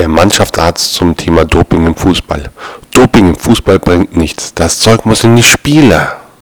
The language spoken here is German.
Der Mannschaftsarzt zum Thema Doping im Fußball. Doping im Fußball bringt nichts. Das Zeug muss in die Spiele.